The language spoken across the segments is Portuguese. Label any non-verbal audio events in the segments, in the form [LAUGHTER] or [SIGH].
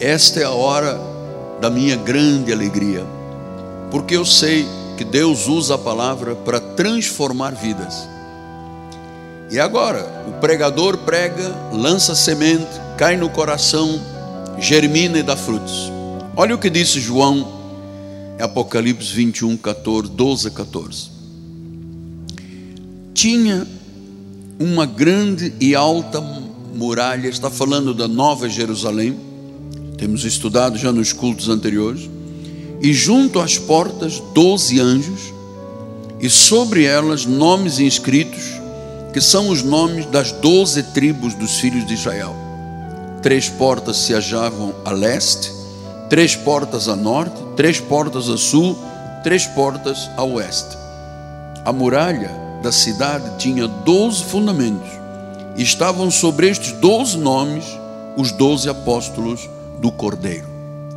esta é a hora da minha grande alegria, porque eu sei que Deus usa a palavra para transformar vidas. E agora, o pregador prega, lança semente, cai no coração, germina e dá frutos. Olha o que disse João, Apocalipse 21, 14, 12 14. Tinha uma grande e alta muralha, está falando da Nova Jerusalém, temos estudado já nos cultos anteriores, e junto às portas doze anjos, e sobre elas nomes inscritos que são os nomes das doze tribos dos filhos de Israel. Três portas se achavam a leste, três portas a norte, três portas a sul, três portas a oeste. A muralha da cidade tinha doze fundamentos, e estavam sobre estes doze nomes os doze apóstolos do Cordeiro.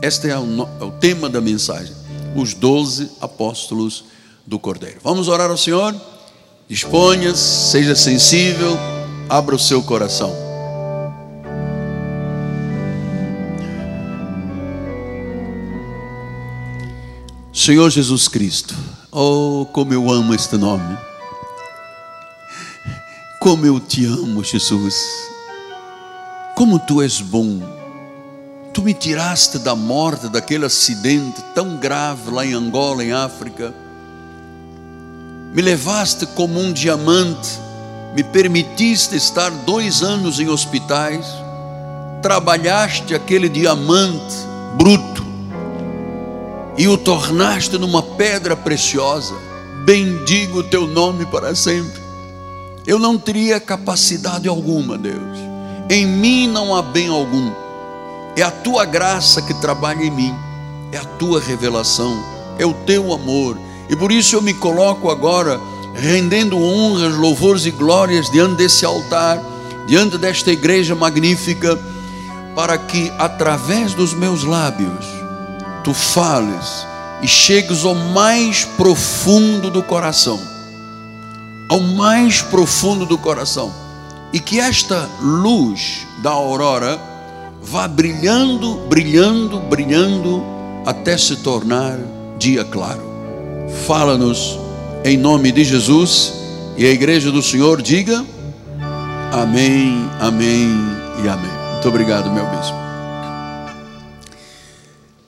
Este é o, é o tema da mensagem: os doze apóstolos do Cordeiro. Vamos orar ao Senhor? Disponha-se, seja sensível, abra o seu coração. Senhor Jesus Cristo, oh, como eu amo este nome, como eu te amo, Jesus, como tu és bom, tu me tiraste da morte, daquele acidente tão grave lá em Angola, em África me levaste como um diamante, me permitiste estar dois anos em hospitais, trabalhaste aquele diamante bruto e o tornaste numa pedra preciosa. Bendigo o teu nome para sempre. Eu não teria capacidade alguma, Deus. Em mim não há bem algum. É a tua graça que trabalha em mim, é a tua revelação, é o teu amor. E por isso eu me coloco agora rendendo honras, louvores e glórias diante desse altar, diante desta igreja magnífica, para que através dos meus lábios tu fales e chegues ao mais profundo do coração, ao mais profundo do coração, e que esta luz da aurora vá brilhando, brilhando, brilhando até se tornar dia claro. Fala-nos em nome de Jesus e a igreja do Senhor diga amém, amém e amém. Muito obrigado, meu bispo.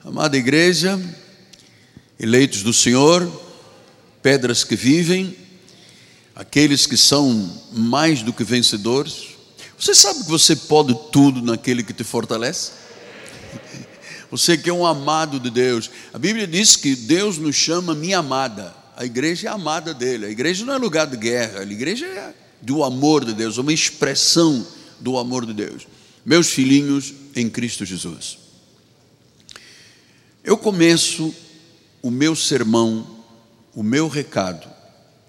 Amada igreja, eleitos do Senhor, pedras que vivem, aqueles que são mais do que vencedores. Você sabe que você pode tudo naquele que te fortalece? Você que é um amado de Deus. A Bíblia diz que Deus nos chama minha amada. A igreja é a amada dele. A igreja não é lugar de guerra, a igreja é do amor de Deus, uma expressão do amor de Deus. Meus filhinhos em Cristo Jesus. Eu começo o meu sermão, o meu recado,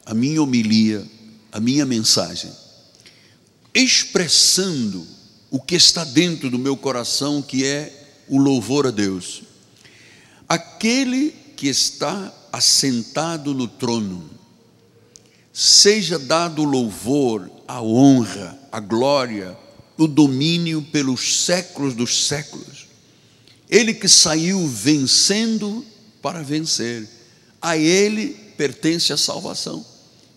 a minha homilia, a minha mensagem, expressando o que está dentro do meu coração, que é o louvor a Deus. Aquele que está assentado no trono, seja dado louvor, a honra, a glória, o domínio pelos séculos dos séculos. Ele que saiu vencendo para vencer, a ele pertence a salvação.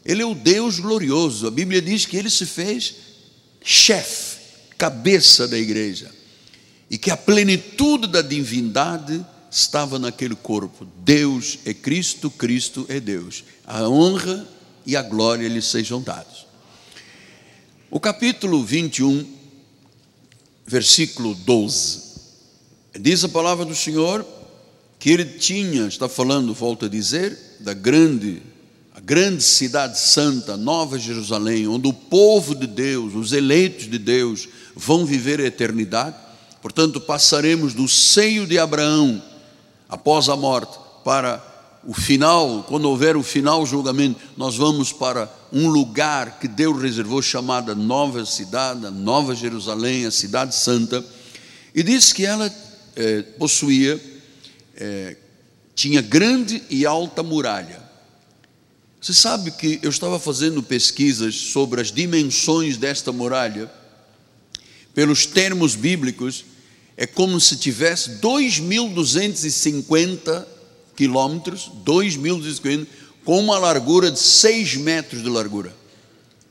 Ele é o Deus glorioso. A Bíblia diz que ele se fez chefe, cabeça da igreja e que a plenitude da divindade estava naquele corpo. Deus é Cristo, Cristo é Deus. A honra e a glória lhe sejam dados. O capítulo 21, versículo 12, diz a palavra do Senhor que ele tinha, está falando, volto a dizer, da grande, grande cidade santa, Nova Jerusalém, onde o povo de Deus, os eleitos de Deus, vão viver a eternidade. Portanto, passaremos do seio de Abraão após a morte para o final, quando houver o final julgamento, nós vamos para um lugar que Deus reservou chamada Nova Cidade, Nova Jerusalém, a Cidade Santa, e diz que ela é, possuía, é, tinha grande e alta muralha. Você sabe que eu estava fazendo pesquisas sobre as dimensões desta muralha, pelos termos bíblicos, é como se tivesse 2.250 quilômetros, 2.250, com uma largura de 6 metros de largura.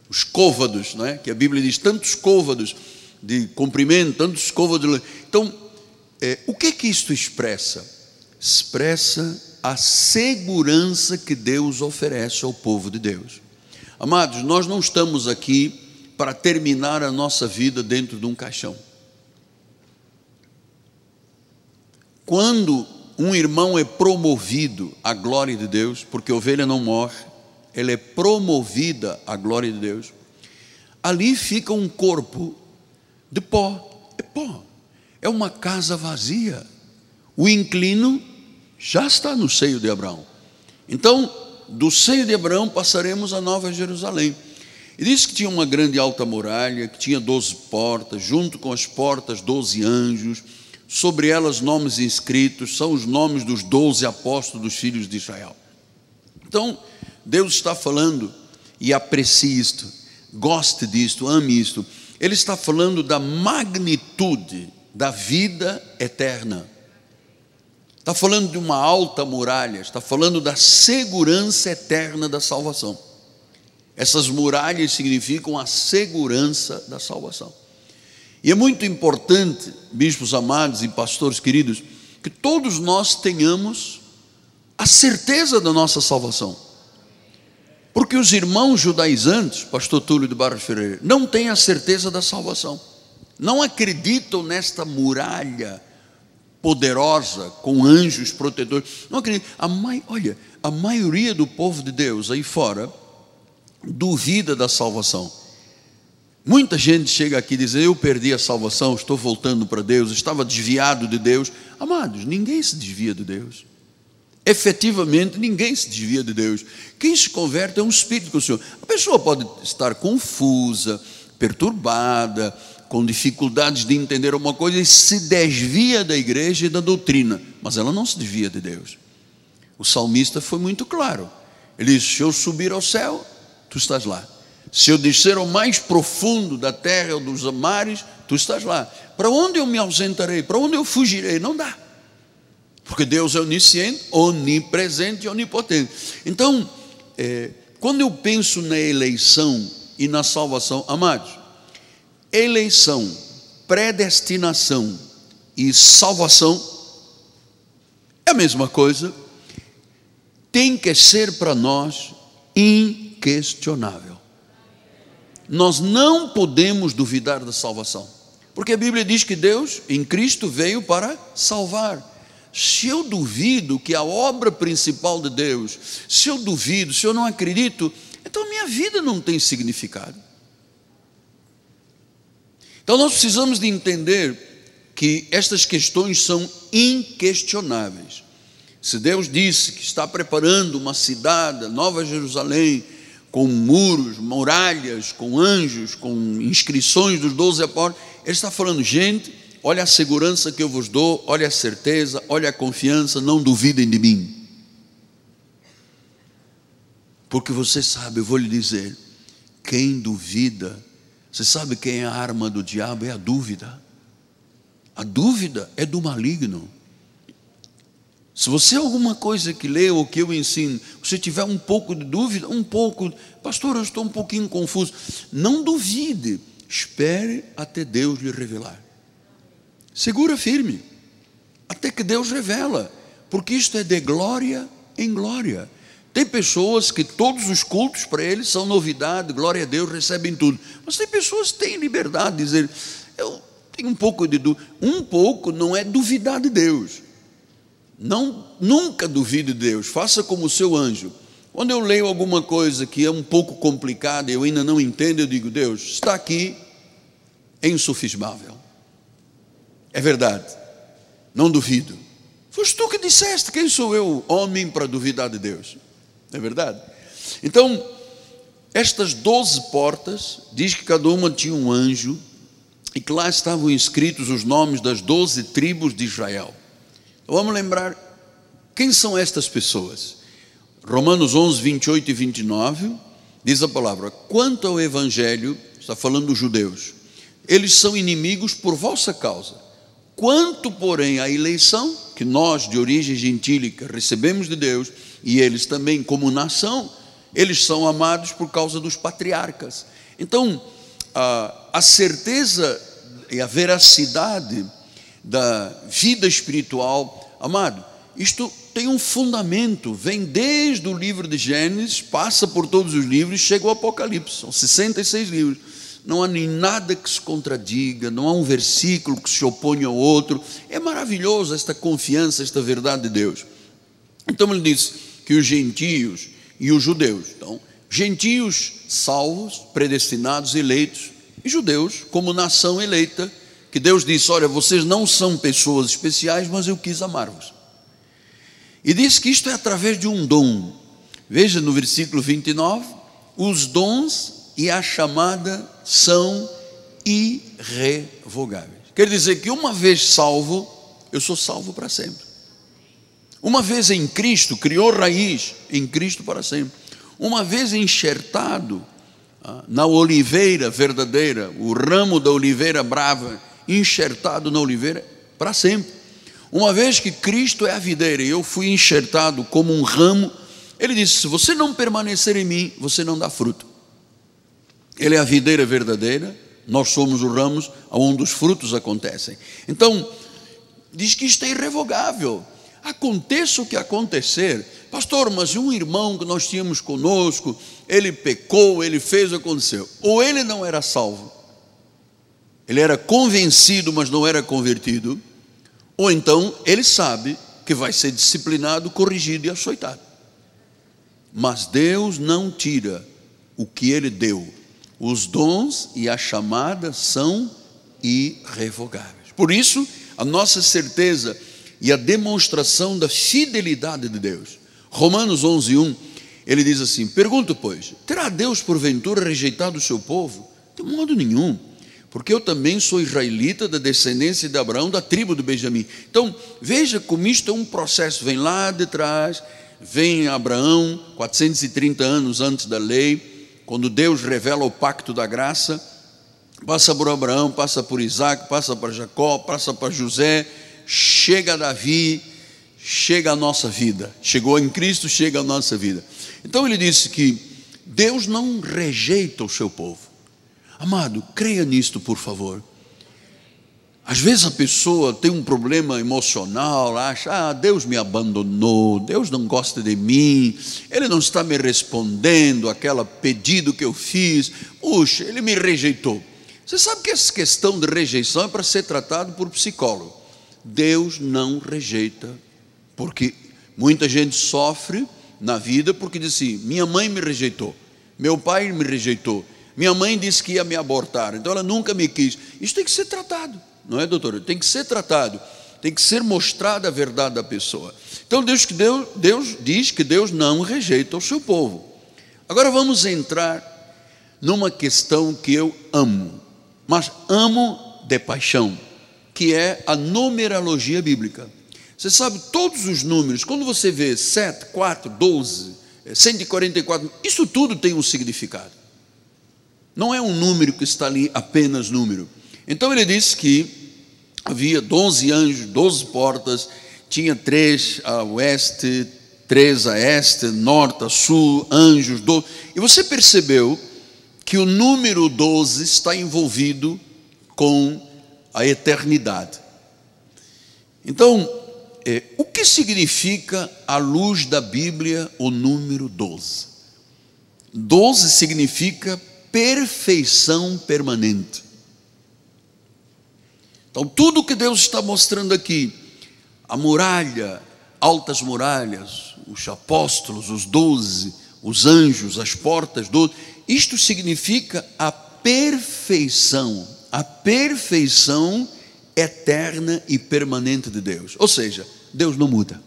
Os côvados, não é? que a Bíblia diz, tantos côvados de comprimento, tantos côvados de... Então, é, o que é que isto expressa? Expressa a segurança que Deus oferece ao povo de Deus. Amados, nós não estamos aqui para terminar a nossa vida dentro de um caixão. Quando um irmão é promovido à glória de Deus, porque ovelha não morre, ela é promovida à glória de Deus, ali fica um corpo de pó, é pó, é uma casa vazia. O inclino já está no seio de Abraão. Então, do seio de Abraão passaremos a Nova Jerusalém. E diz que tinha uma grande alta muralha, que tinha doze portas, junto com as portas, doze anjos, sobre elas nomes inscritos, são os nomes dos doze apóstolos dos filhos de Israel. Então, Deus está falando, e aprecie isto, goste disto, ame isto. Ele está falando da magnitude da vida eterna. Está falando de uma alta muralha, está falando da segurança eterna da salvação. Essas muralhas significam a segurança da salvação. E é muito importante, bispos amados e pastores queridos, que todos nós tenhamos a certeza da nossa salvação. Porque os irmãos judaizantes, pastor Túlio de Barros Ferreira, não têm a certeza da salvação. Não acreditam nesta muralha poderosa com anjos protetores. Não acreditam. A mai, olha, a maioria do povo de Deus aí fora duvida da salvação. Muita gente chega aqui e diz: Eu perdi a salvação, estou voltando para Deus, estava desviado de Deus. Amados, ninguém se desvia de Deus. Efetivamente, ninguém se desvia de Deus. Quem se converte é um espírito com o Senhor. A pessoa pode estar confusa, perturbada, com dificuldades de entender alguma coisa e se desvia da igreja e da doutrina, mas ela não se desvia de Deus. O salmista foi muito claro. Ele disse: Se eu subir ao céu, tu estás lá. Se eu descer ao mais profundo da terra ou dos mares, tu estás lá. Para onde eu me ausentarei? Para onde eu fugirei? Não dá. Porque Deus é onisciente, onipresente e onipotente. Então, é, quando eu penso na eleição e na salvação, amados, eleição, predestinação e salvação é a mesma coisa, tem que ser para nós inquestionável. Nós não podemos duvidar da salvação, porque a Bíblia diz que Deus, em Cristo, veio para salvar. Se eu duvido que a obra principal de Deus, se eu duvido, se eu não acredito, então a minha vida não tem significado. Então nós precisamos de entender que estas questões são inquestionáveis. Se Deus disse que está preparando uma cidade, Nova Jerusalém, com muros, muralhas, com anjos, com inscrições dos doze apóstolos, Ele está falando, gente, olha a segurança que eu vos dou, olha a certeza, olha a confiança, não duvidem de mim. Porque você sabe, eu vou lhe dizer, quem duvida, você sabe quem é a arma do diabo? É a dúvida. A dúvida é do maligno. Se você alguma coisa que leu ou que eu ensino, você tiver um pouco de dúvida, um pouco, pastor, eu estou um pouquinho confuso, não duvide, espere até Deus lhe revelar. Segura firme, até que Deus revela, porque isto é de glória em glória. Tem pessoas que todos os cultos para eles são novidade, glória a Deus, recebem tudo. Mas tem pessoas que têm liberdade de dizer, eu tenho um pouco de dúvida. Um pouco não é duvidar de Deus. Não, nunca duvide de Deus, faça como o seu anjo. Quando eu leio alguma coisa que é um pouco complicada, eu ainda não entendo, eu digo, Deus, está aqui, é insufismável. É verdade, não duvido. Foste tu que disseste, quem sou eu, homem, para duvidar de Deus? É verdade? Então, estas doze portas, diz que cada uma tinha um anjo, e que lá estavam escritos os nomes das doze tribos de Israel. Vamos lembrar quem são estas pessoas. Romanos 11, 28 e 29 diz a palavra: quanto ao evangelho, está falando dos judeus, eles são inimigos por vossa causa. Quanto, porém, à eleição, que nós, de origem gentílica, recebemos de Deus, e eles também, como nação, eles são amados por causa dos patriarcas. Então, a, a certeza e a veracidade da vida espiritual, amado, isto tem um fundamento, vem desde o livro de Gênesis, passa por todos os livros, chega ao Apocalipse, são 66 livros não há nem nada que se contradiga, não há um versículo que se oponha ao outro. É maravilhoso esta confiança, esta verdade de Deus. Então ele diz que os gentios e os judeus, então, gentios salvos, predestinados, eleitos, e judeus como nação eleita, que Deus disse: Olha, vocês não são pessoas especiais, mas eu quis amar-vos. E diz que isto é através de um dom. Veja no versículo 29, os dons e a chamada são irrevogáveis. Quer dizer que uma vez salvo, eu sou salvo para sempre. Uma vez em Cristo, criou raiz em Cristo para sempre. Uma vez enxertado ah, na oliveira verdadeira, o ramo da oliveira brava, enxertado na oliveira para sempre. Uma vez que Cristo é a videira e eu fui enxertado como um ramo, ele disse: se você não permanecer em mim, você não dá fruto. Ele é a videira verdadeira, nós somos os ramos onde os frutos acontecem. Então, diz que isto é irrevogável. Aconteça o que acontecer, pastor, mas um irmão que nós tínhamos conosco, ele pecou, ele fez, aconteceu. Ou ele não era salvo, ele era convencido, mas não era convertido, ou então ele sabe que vai ser disciplinado, corrigido e açoitado. Mas Deus não tira o que ele deu os dons e a chamada são irrevogáveis. Por isso, a nossa certeza e a demonstração da fidelidade de Deus. Romanos 11, 1, ele diz assim: Pergunto, pois, terá Deus porventura rejeitado o seu povo? De modo nenhum, porque eu também sou israelita da descendência de Abraão, da tribo de Benjamim. Então, veja como isto é um processo, vem lá de trás, vem Abraão, 430 anos antes da lei, quando Deus revela o pacto da graça, passa por Abraão, passa por Isaac, passa para Jacó, passa para José, chega a Davi, chega a nossa vida. Chegou em Cristo, chega a nossa vida. Então ele disse que Deus não rejeita o seu povo. Amado, creia nisto, por favor. Às vezes a pessoa tem um problema emocional, acha, ah, Deus me abandonou, Deus não gosta de mim, Ele não está me respondendo aquele pedido que eu fiz, puxa, Ele me rejeitou. Você sabe que essa questão de rejeição é para ser tratado por psicólogo. Deus não rejeita, porque muita gente sofre na vida porque diz assim: minha mãe me rejeitou, meu pai me rejeitou, minha mãe disse que ia me abortar, então ela nunca me quis. Isso tem que ser tratado não é, doutor? Tem que ser tratado, tem que ser mostrada a verdade da pessoa. Então Deus, Deus, Deus diz que Deus não rejeita o seu povo. Agora vamos entrar numa questão que eu amo, mas amo de paixão, que é a numerologia bíblica. Você sabe todos os números, quando você vê 7, 4, 12, 144, isso tudo tem um significado. Não é um número que está ali apenas número. Então ele diz que havia 12 anjos, 12 portas, tinha três a oeste, três a este, norte, a sul, anjos, 12. E você percebeu que o número 12 está envolvido com a eternidade. Então, é, o que significa, à luz da Bíblia, o número 12? 12 significa perfeição permanente. Então, tudo que Deus está mostrando aqui, a muralha, altas muralhas, os apóstolos, os doze, os anjos, as portas, do, isto significa a perfeição, a perfeição eterna e permanente de Deus. Ou seja, Deus não muda.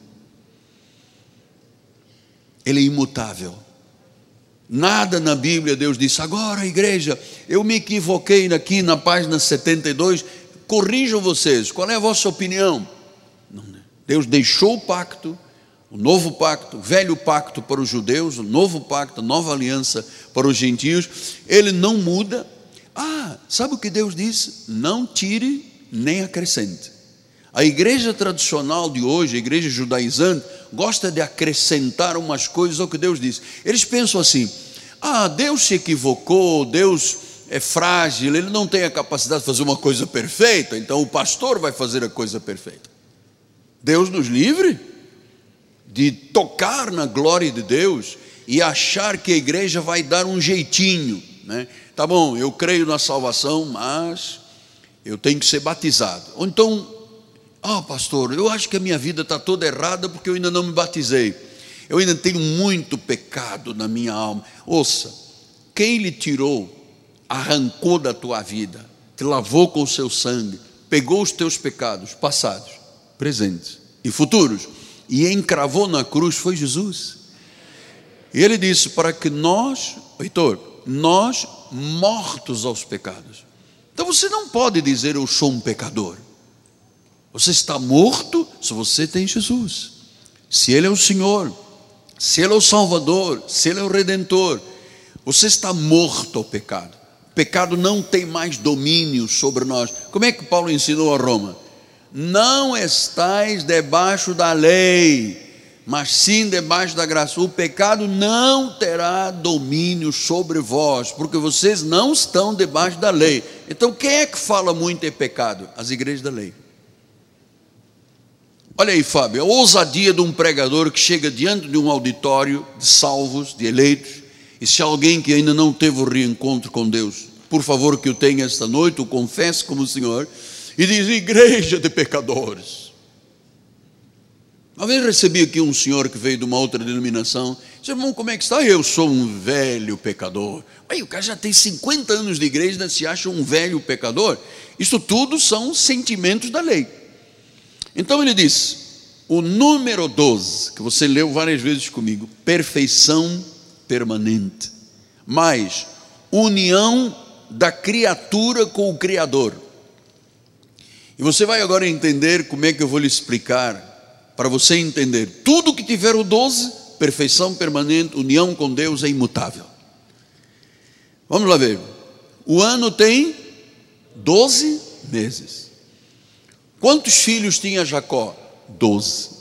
Ele é imutável. Nada na Bíblia Deus disse, agora igreja, eu me equivoquei aqui na página 72, corrijam vocês, qual é a vossa opinião? Né? Deus deixou o pacto, o novo pacto, o velho pacto para os judeus, o novo pacto, a nova aliança para os gentios, ele não muda. Ah, sabe o que Deus disse? Não tire nem acrescente. A igreja tradicional de hoje, a igreja judaizante, gosta de acrescentar umas coisas ao que Deus diz. Eles pensam assim: ah, Deus se equivocou, Deus é frágil, ele não tem a capacidade de fazer uma coisa perfeita, então o pastor vai fazer a coisa perfeita. Deus nos livre de tocar na glória de Deus e achar que a igreja vai dar um jeitinho, né? Tá bom, eu creio na salvação, mas eu tenho que ser batizado. Ou então, ah, oh, pastor, eu acho que a minha vida está toda errada porque eu ainda não me batizei. Eu ainda tenho muito pecado na minha alma. Ouça, quem lhe tirou arrancou da tua vida, te lavou com o seu sangue, pegou os teus pecados passados, presentes e futuros e encravou na cruz foi Jesus. E ele disse para que nós, Heitor, nós mortos aos pecados. Então você não pode dizer eu sou um pecador. Você está morto se você tem Jesus. Se Ele é o Senhor, se Ele é o Salvador, se Ele é o Redentor, você está morto ao pecado. Pecado não tem mais domínio sobre nós. Como é que Paulo ensinou a Roma? Não estais debaixo da lei, mas sim debaixo da graça. O pecado não terá domínio sobre vós, porque vocês não estão debaixo da lei. Então, quem é que fala muito em pecado? As igrejas da lei. Olha aí, Fábio, a ousadia de um pregador que chega diante de um auditório de salvos, de eleitos, e se alguém que ainda não teve o reencontro com Deus, por favor que o tenha esta noite, o confesse como o Senhor, e diz: Igreja de pecadores. Uma vez recebi aqui um senhor que veio de uma outra denominação, disse: Irmão, como é que está? Eu sou um velho pecador. Aí o cara já tem 50 anos de igreja, ainda se acha um velho pecador. Isso tudo são sentimentos da lei. Então ele diz: o número 12, que você leu várias vezes comigo, perfeição permanente, mais união da criatura com o Criador. E você vai agora entender como é que eu vou lhe explicar, para você entender. Tudo que tiver o 12, perfeição permanente, união com Deus é imutável. Vamos lá ver. O ano tem 12 meses. Quantos filhos tinha Jacó? 12.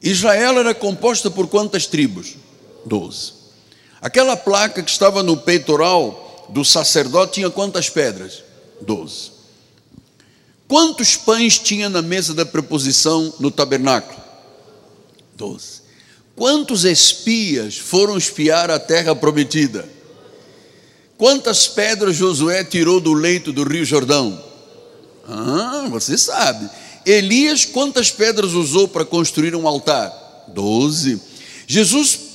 Israel era composta por quantas tribos? 12. Aquela placa que estava no peitoral do sacerdote tinha quantas pedras? Doze. Quantos pães tinha na mesa da preposição no tabernáculo? Doze. Quantos espias foram espiar a terra prometida? Quantas pedras Josué tirou do leito do rio Jordão? Ah, você sabe. Elias, quantas pedras usou para construir um altar? Doze. Jesus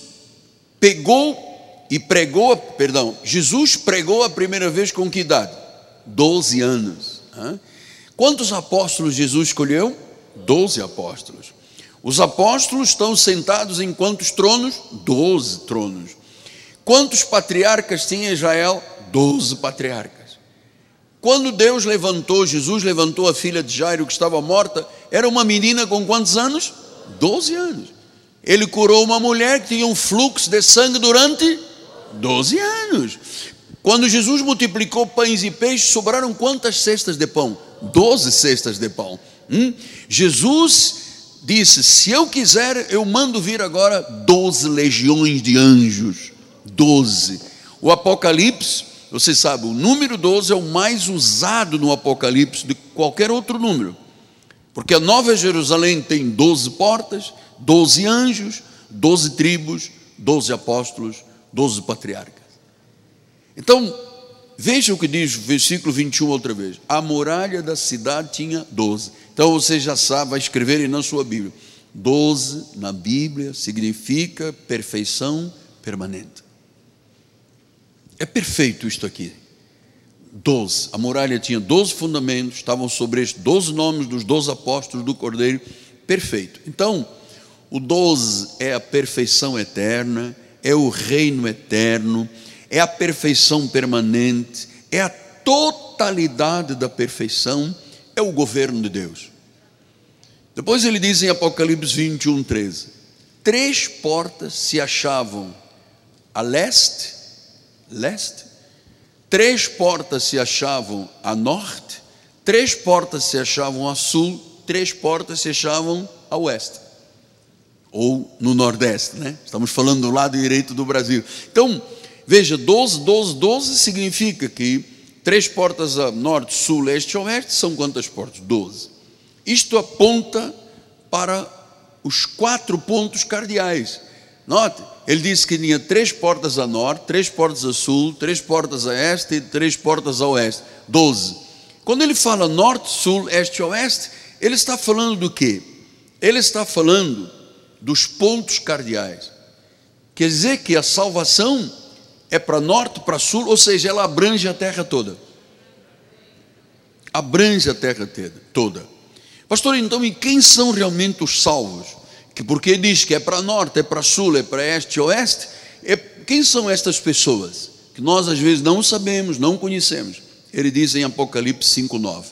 pegou e pregou, perdão, Jesus pregou a primeira vez com que idade? Doze anos. Quantos apóstolos Jesus escolheu? Doze apóstolos. Os apóstolos estão sentados em quantos tronos? Doze tronos. Quantos patriarcas tinha Israel? Doze patriarcas. Quando Deus levantou, Jesus levantou a filha de Jairo que estava morta, era uma menina com quantos anos? Doze anos. Ele curou uma mulher que tinha um fluxo de sangue durante 12 anos. Quando Jesus multiplicou pães e peixes, sobraram quantas cestas de pão? Doze cestas de pão. Hum? Jesus disse: Se eu quiser, eu mando vir agora doze legiões de anjos. Doze. O Apocalipse, você sabe, o número 12 é o mais usado no Apocalipse de qualquer outro número. Porque a Nova Jerusalém tem doze portas, doze anjos, doze tribos, doze apóstolos, doze patriarcas. Então, veja o que diz o versículo 21 outra vez. A muralha da cidade tinha doze. Então você já sabe, vai escrever aí na sua Bíblia. Doze na Bíblia significa perfeição permanente. É perfeito isto aqui. Doze. A muralha tinha doze fundamentos, estavam sobre estes doze nomes dos doze apóstolos do Cordeiro. Perfeito. Então, o doze é a perfeição eterna, é o reino eterno, é a perfeição permanente, é a totalidade da perfeição, é o governo de Deus. Depois ele diz em Apocalipse 21, 13: três portas se achavam a leste, leste, três portas se achavam a norte, três portas se achavam a sul três portas se achavam a oeste ou no nordeste, né? Estamos falando do lado direito do Brasil. Então, veja, 12, 12, 12 significa que três portas a norte, sul, leste e oeste são quantas portas? 12. Isto aponta para os quatro pontos cardeais. Note, ele disse que tinha três portas a norte, três portas a sul, três portas a este e três portas a oeste. 12. Quando ele fala norte, sul, este e oeste, ele está falando do quê? Ele está falando dos pontos cardeais. Quer dizer que a salvação é para norte, para sul, ou seja, ela abrange a terra toda. Abrange a terra toda. Pastor, então, e quem são realmente os salvos? Que porque diz que é para norte, é para sul, é para este oeste, é, quem são estas pessoas? Que nós às vezes não sabemos, não conhecemos. Ele diz em Apocalipse 5,9: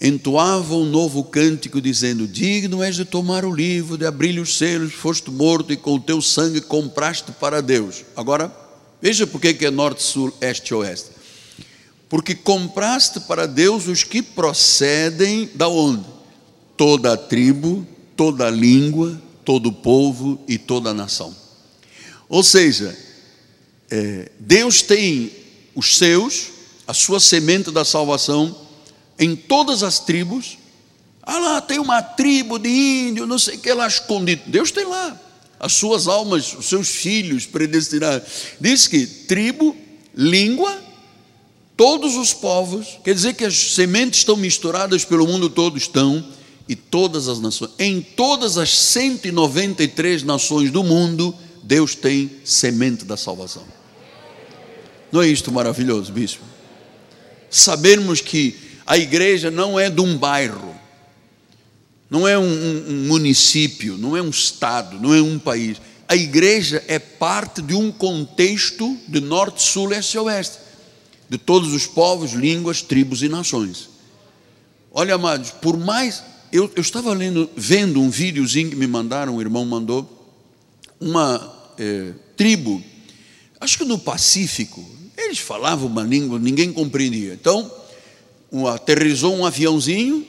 entoava um novo cântico, dizendo: Digno és de tomar o livro, de abrir os selos, foste morto e com o teu sangue compraste para Deus. Agora, veja por que é norte, sul, este e oeste. Porque compraste para Deus os que procedem da onde? Toda a tribo, toda a língua, todo o povo e toda a nação. Ou seja, é, Deus tem os seus, a sua semente da salvação em todas as tribos. Ah lá, tem uma tribo de índio, não sei o que lá escondido. Deus tem lá as suas almas, os seus filhos predestinados. Diz que tribo, língua, todos os povos, quer dizer que as sementes estão misturadas pelo mundo todo, estão, e todas as nações. Em todas as 193 nações do mundo, Deus tem semente da salvação. Não é isto maravilhoso, bispo? Sabermos que a igreja não é de um bairro, não é um, um, um município, não é um estado, não é um país. A igreja é parte de um contexto de norte, sul, leste e oeste, de todos os povos, línguas, tribos e nações. Olha, amados, por mais. Eu, eu estava lendo, vendo um videozinho que me mandaram, um irmão mandou, uma é, tribo, acho que no Pacífico, eles falavam uma língua, ninguém compreendia. Então, um, aterrizou um aviãozinho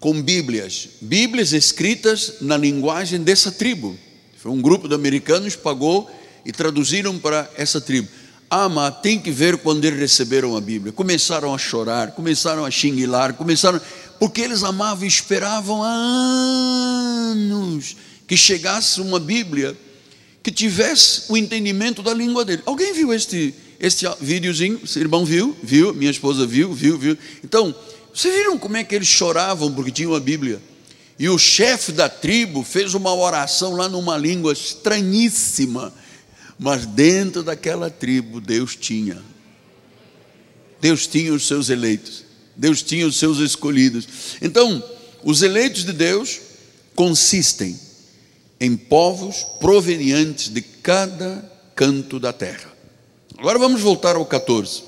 com Bíblias, Bíblias escritas na linguagem dessa tribo. Foi um grupo de americanos pagou e traduziram para essa tribo. Ah, mas tem que ver quando eles receberam a Bíblia. Começaram a chorar, começaram a xinguilar, começaram, porque eles amavam e esperavam há anos que chegasse uma Bíblia que tivesse o entendimento da língua dele. Alguém viu este este videozinho, o irmão viu, viu, minha esposa viu, viu, viu. Então, vocês viram como é que eles choravam porque tinham a Bíblia? E o chefe da tribo fez uma oração lá numa língua estranhíssima, mas dentro daquela tribo Deus tinha. Deus tinha os seus eleitos, Deus tinha os seus escolhidos. Então, os eleitos de Deus consistem em povos provenientes de cada canto da terra. Agora vamos voltar ao 14.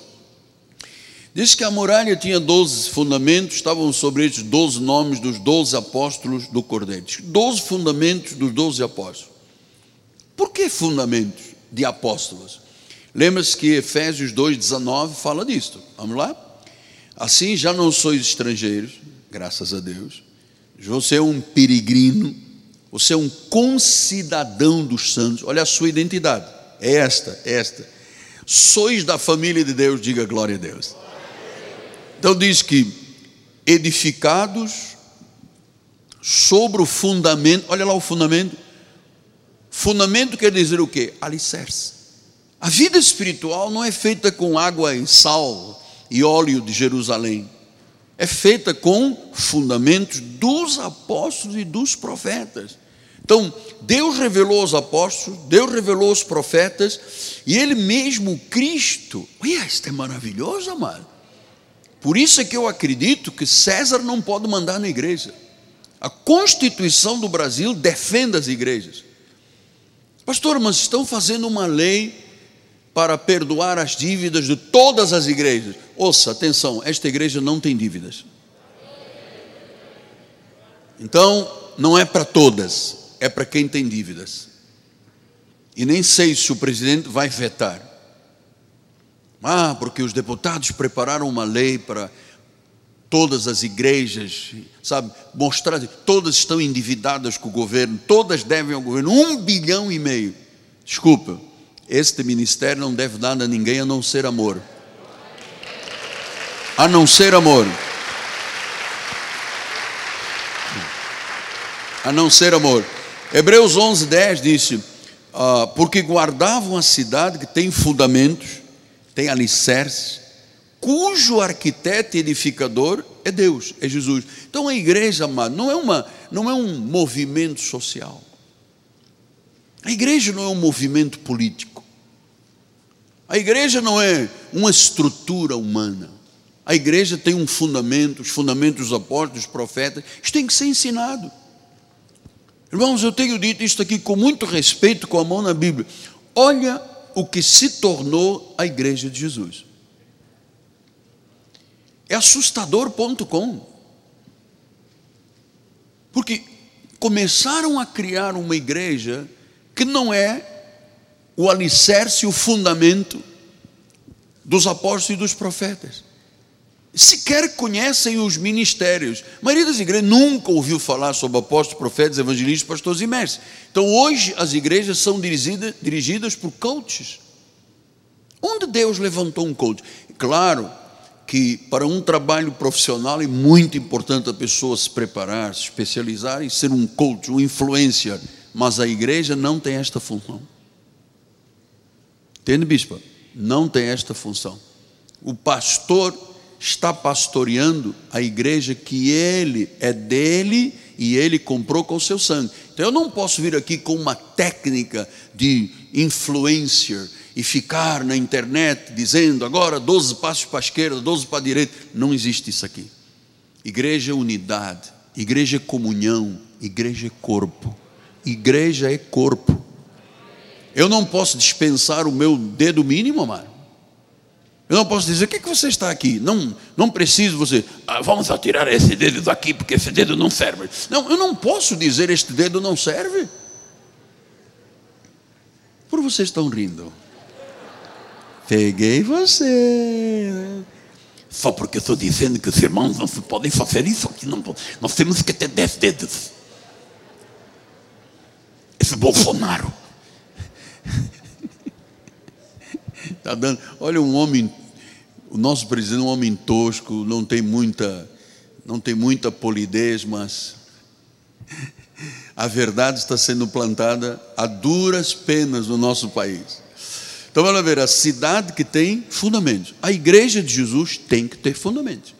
Diz que a muralha tinha 12 fundamentos, estavam sobre eles 12 nomes dos 12 apóstolos do Cordeiro. 12 fundamentos dos 12 apóstolos. Por que fundamentos de apóstolos? Lembra-se que Efésios 2,19 fala disto. Vamos lá? Assim já não sois estrangeiros, graças a Deus. Você é um peregrino, você é um concidadão dos santos. Olha a sua identidade. É esta, é esta sois da família de Deus, diga glória a Deus. Então diz que edificados sobre o fundamento, olha lá o fundamento. Fundamento quer dizer o quê? Alicerce. A vida espiritual não é feita com água e sal e óleo de Jerusalém. É feita com fundamentos dos apóstolos e dos profetas. Então, Deus revelou aos apóstolos, Deus revelou aos profetas, e Ele mesmo, Cristo, olha, isso é maravilhoso, amado. Por isso é que eu acredito que César não pode mandar na igreja. A Constituição do Brasil defende as igrejas. Pastor, mas estão fazendo uma lei para perdoar as dívidas de todas as igrejas. Ouça, atenção, esta igreja não tem dívidas. Então, não é para todas é para quem tem dívidas. E nem sei se o presidente vai vetar. Ah, porque os deputados prepararam uma lei para. todas as igrejas, sabe, mostrar, todas estão endividadas com o governo, todas devem ao governo um bilhão e meio. Desculpa, este ministério não deve nada a ninguém a não ser amor. A não ser amor. A não ser amor. Hebreus 11, 10 disse: ah, Porque guardavam a cidade que tem fundamentos, tem alicerces, cujo arquiteto e edificador é Deus, é Jesus. Então a igreja, amado, não é, uma, não é um movimento social. A igreja não é um movimento político. A igreja não é uma estrutura humana. A igreja tem um fundamento, os fundamentos dos apóstolos, dos profetas. Isso tem que ser ensinado. Irmãos, eu tenho dito isso aqui com muito respeito, com a mão na Bíblia. Olha o que se tornou a igreja de Jesus. É assustador.com. Porque começaram a criar uma igreja que não é o alicerce, o fundamento dos apóstolos e dos profetas. Sequer conhecem os ministérios. A maioria das igrejas nunca ouviu falar sobre apóstolos, profetas, evangelistas, pastores e mestres. Então hoje as igrejas são dirigidas, dirigidas por coaches. Onde Deus levantou um coach? Claro, que para um trabalho profissional é muito importante a pessoa se preparar, se especializar e ser um coach, um influencer, mas a igreja não tem esta função. Entende, bispo? Não tem esta função. O pastor está pastoreando a igreja que ele é dele e ele comprou com o seu sangue. Então eu não posso vir aqui com uma técnica de influencer e ficar na internet dizendo agora 12 passos para a esquerda, 12 para a direita. Não existe isso aqui. Igreja é unidade, igreja é comunhão, igreja é corpo. Igreja é corpo. Eu não posso dispensar o meu dedo mínimo, amado. Eu não posso dizer, o que, é que você está aqui? Não, não preciso você, ah, vamos atirar esse dedo daqui, porque esse dedo não serve. Não, eu não posso dizer, este dedo não serve. Por vocês estão rindo. Peguei você. Só porque estou dizendo que os irmãos não podem fazer isso aqui. Não, nós temos que ter dez dedos. Esse Bolsonaro. [LAUGHS] Tá dando, olha um homem, o nosso presidente é um homem tosco, não tem muita, não tem muita polidez, mas a verdade está sendo plantada a duras penas no nosso país. Então, vamos ver, a cidade que tem fundamentos. A igreja de Jesus tem que ter fundamentos.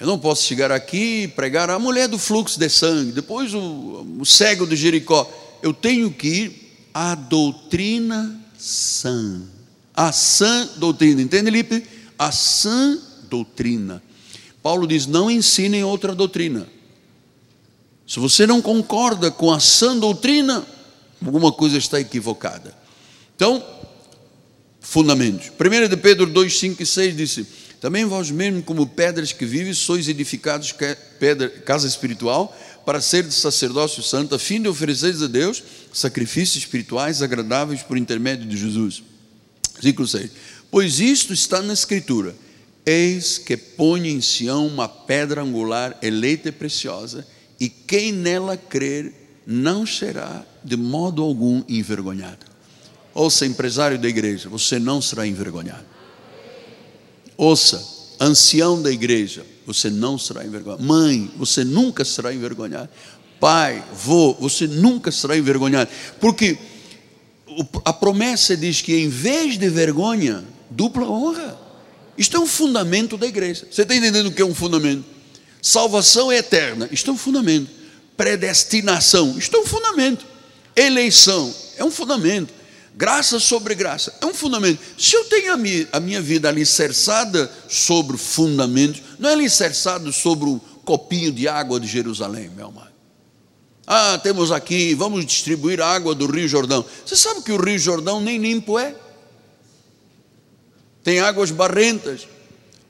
Eu não posso chegar aqui e pregar a mulher do fluxo de sangue, depois o, o cego de Jericó. Eu tenho que ir à doutrina sã. A sã doutrina, entende, Lipe? A sã doutrina. Paulo diz: não ensinem outra doutrina. Se você não concorda com a sã doutrina, alguma coisa está equivocada. Então, fundamentos. 1 de Pedro 2, 5 e 6 disse: Também vós mesmos, como pedras que vives, sois edificados pedra, casa espiritual, para ser de sacerdócio santo, a fim de ofereceres a Deus sacrifícios espirituais agradáveis por intermédio de Jesus. Versículo 6. Pois isto está na Escritura: Eis que põe em Sião uma pedra angular eleita e preciosa, e quem nela crer não será de modo algum envergonhado. Ouça, empresário da igreja, você não será envergonhado. Ouça, ancião da igreja, você não será envergonhado. Mãe, você nunca será envergonhado. Pai, vô, você nunca será envergonhado. Porque a promessa diz que em vez de vergonha, dupla honra. Isto é um fundamento da igreja. Você está entendendo o que é um fundamento? Salvação é eterna. Isto é um fundamento. Predestinação. Isto é um fundamento. Eleição é um fundamento. Graça sobre graça. É um fundamento. Se eu tenho a minha, a minha vida alicerçada sobre fundamentos, não é alicerçado sobre o copinho de água de Jerusalém, meu amado. Ah, temos aqui, vamos distribuir a água do Rio Jordão. Você sabe que o Rio Jordão nem limpo é? Tem águas barrentas.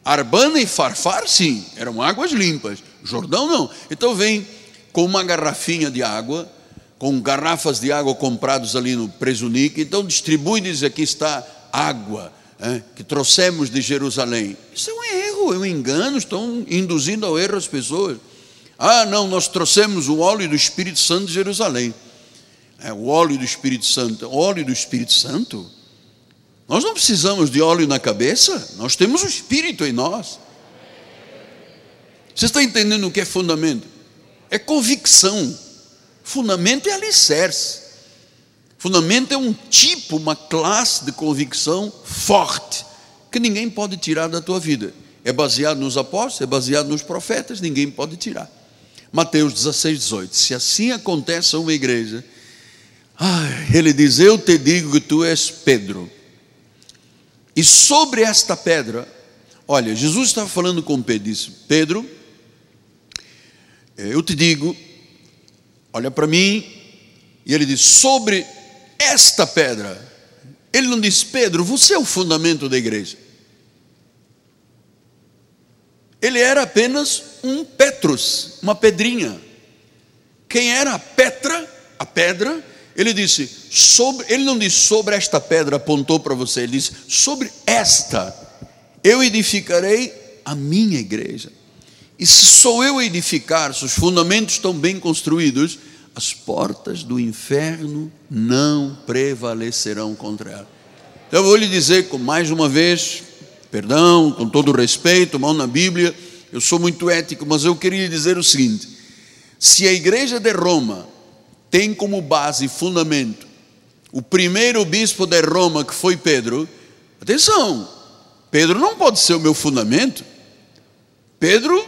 Arbana e Farfar, sim, eram águas limpas. Jordão não. Então vem com uma garrafinha de água com garrafas de água comprados ali no Presunique, então distribui diz: aqui está água é, que trouxemos de Jerusalém. Isso é um erro, é um engano, estão induzindo ao erro as pessoas. Ah, não, nós trouxemos o óleo do Espírito Santo de Jerusalém. É, o óleo do Espírito Santo, óleo do Espírito Santo. Nós não precisamos de óleo na cabeça, nós temos o Espírito em nós. Você está entendendo o que é fundamento? É convicção. Fundamento é alicerce. Fundamento é um tipo, uma classe de convicção forte, que ninguém pode tirar da tua vida. É baseado nos apóstolos, é baseado nos profetas, ninguém pode tirar. Mateus 16, 18. Se assim acontece a uma igreja, ele diz: Eu te digo que tu és Pedro. E sobre esta pedra, olha, Jesus estava falando com Pedro, disse: Pedro, eu te digo, olha para mim, e ele diz: Sobre esta pedra, ele não diz, Pedro, você é o fundamento da igreja. Ele era apenas um Petrus, uma pedrinha. Quem era a Petra, a pedra, ele disse, sobre, ele não disse sobre esta pedra, apontou para você, ele disse, sobre esta eu edificarei a minha igreja. E se sou eu edificar, se os fundamentos estão bem construídos, as portas do inferno não prevalecerão contra ela. Então eu vou lhe dizer mais uma vez, perdão, com todo respeito, mão na Bíblia, eu sou muito ético, mas eu queria dizer o seguinte: se a igreja de Roma tem como base fundamento o primeiro bispo de Roma, que foi Pedro, atenção, Pedro não pode ser o meu fundamento. Pedro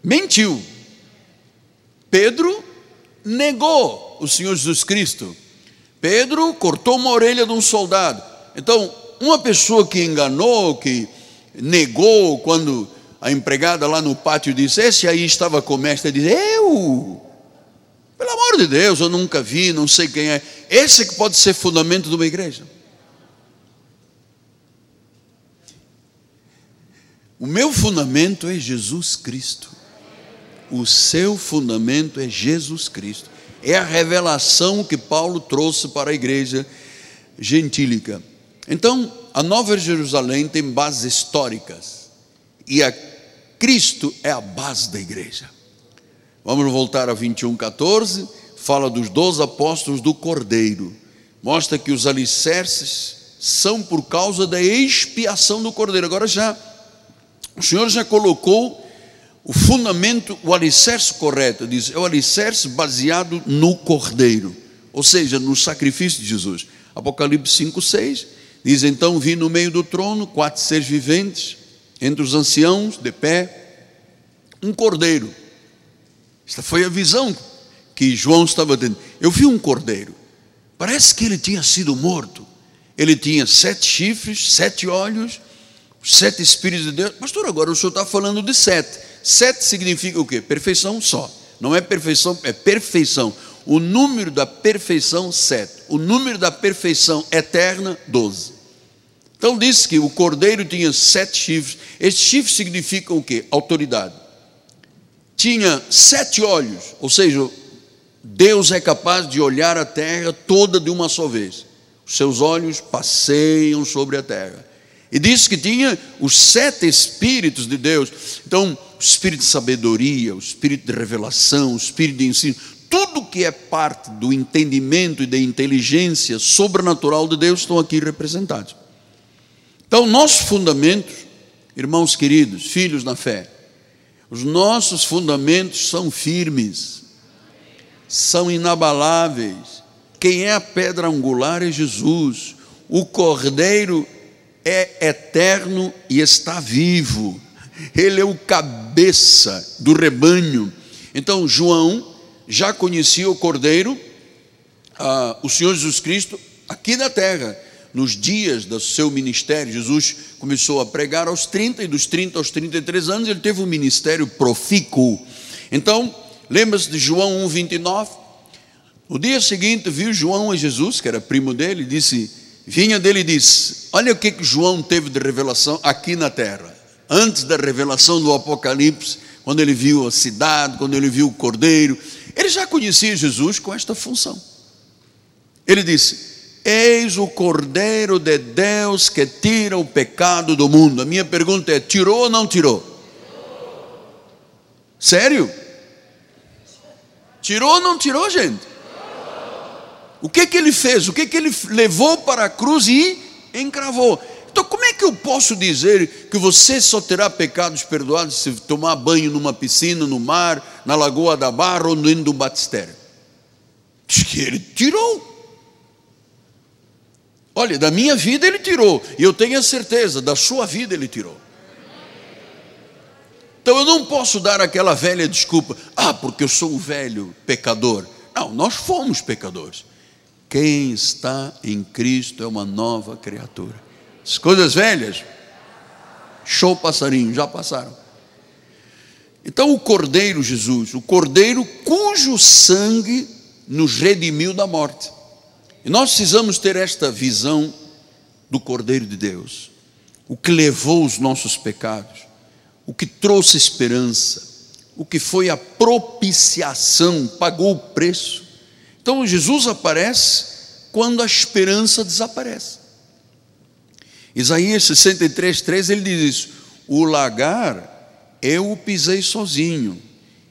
mentiu. Pedro negou o Senhor Jesus Cristo. Pedro cortou uma orelha de um soldado. Então, uma pessoa que enganou, que negou, quando a empregada lá no pátio disse: Esse aí estava com mestre, ele diz: Eu. Pelo amor de Deus, eu nunca vi, não sei quem é. Esse que pode ser fundamento de uma igreja. O meu fundamento é Jesus Cristo o seu fundamento é Jesus Cristo. É a revelação que Paulo trouxe para a igreja gentílica. Então, a Nova Jerusalém tem bases históricas e a Cristo é a base da igreja. Vamos voltar a 21:14, fala dos dois apóstolos do Cordeiro. Mostra que os alicerces são por causa da expiação do Cordeiro. Agora já o Senhor já colocou o fundamento, o alicerce correto, diz, é o alicerce baseado no Cordeiro, ou seja, no sacrifício de Jesus. Apocalipse 5, 6 diz: Então vi no meio do trono quatro seres viventes, entre os anciãos, de pé, um cordeiro. Esta foi a visão que João estava tendo. Eu vi um cordeiro, parece que ele tinha sido morto. Ele tinha sete chifres, sete olhos, sete espíritos de Deus. Pastor, agora o senhor está falando de sete. Sete significa o quê? Perfeição só. Não é perfeição, é perfeição. O número da perfeição, sete. O número da perfeição eterna, doze. Então diz que o cordeiro tinha sete chifres. Estes chifres significam o quê? Autoridade. Tinha sete olhos, ou seja, Deus é capaz de olhar a terra toda de uma só vez. Os seus olhos passeiam sobre a terra. E disse que tinha os sete Espíritos de Deus. Então, o Espírito de sabedoria, o Espírito de revelação, o Espírito de ensino, tudo que é parte do entendimento e da inteligência sobrenatural de Deus estão aqui representados. Então, nossos fundamentos, irmãos queridos, filhos na fé, os nossos fundamentos são firmes, são inabaláveis. Quem é a pedra angular é Jesus. O cordeiro é eterno e está vivo. Ele é o cabeça do rebanho. Então, João já conhecia o Cordeiro, ah, o Senhor Jesus Cristo, aqui na terra. Nos dias do seu ministério, Jesus começou a pregar aos 30, e dos 30 aos 33 anos, ele teve um ministério profícuo. Então, lembra-se de João 1, 29? No dia seguinte, viu João a Jesus, que era primo dele, disse: vinha dele e disse: Olha o que, que João teve de revelação aqui na terra, antes da revelação do Apocalipse, quando ele viu a cidade, quando ele viu o cordeiro, ele já conhecia Jesus com esta função. Ele disse: Eis o Cordeiro de Deus que tira o pecado do mundo. A minha pergunta é: tirou ou não tirou? Sério? Tirou ou não tirou, gente? O que que ele fez? O que que ele levou para a cruz e encravou? Então, como é que eu posso dizer que você só terá pecados perdoados se tomar banho numa piscina, no mar, na lagoa da Barra ou no do batistério? Diz que ele tirou. Olha, da minha vida ele tirou, e eu tenho a certeza, da sua vida ele tirou. Então eu não posso dar aquela velha desculpa, ah, porque eu sou um velho pecador. Não, nós fomos pecadores. Quem está em Cristo é uma nova criatura. As coisas velhas, show passarinho, já passaram. Então o Cordeiro Jesus, o Cordeiro cujo sangue nos redimiu da morte. E nós precisamos ter esta visão do Cordeiro de Deus, o que levou os nossos pecados, o que trouxe esperança, o que foi a propiciação, pagou o preço. Então Jesus aparece quando a esperança desaparece. Isaías 63, 3, ele diz isso: O lagar eu o pisei sozinho,